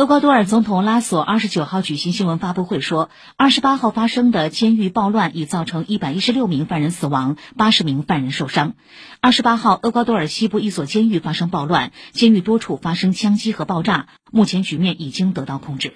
厄瓜多尔总统拉索二十九号举行新闻发布会说二十八号发生的监狱暴乱已造成一百一十六名犯人死亡八十名犯人受伤。二十八号厄瓜多尔西部一所监狱发生暴乱监狱多处发生枪击和爆炸目前局面已经得到控制。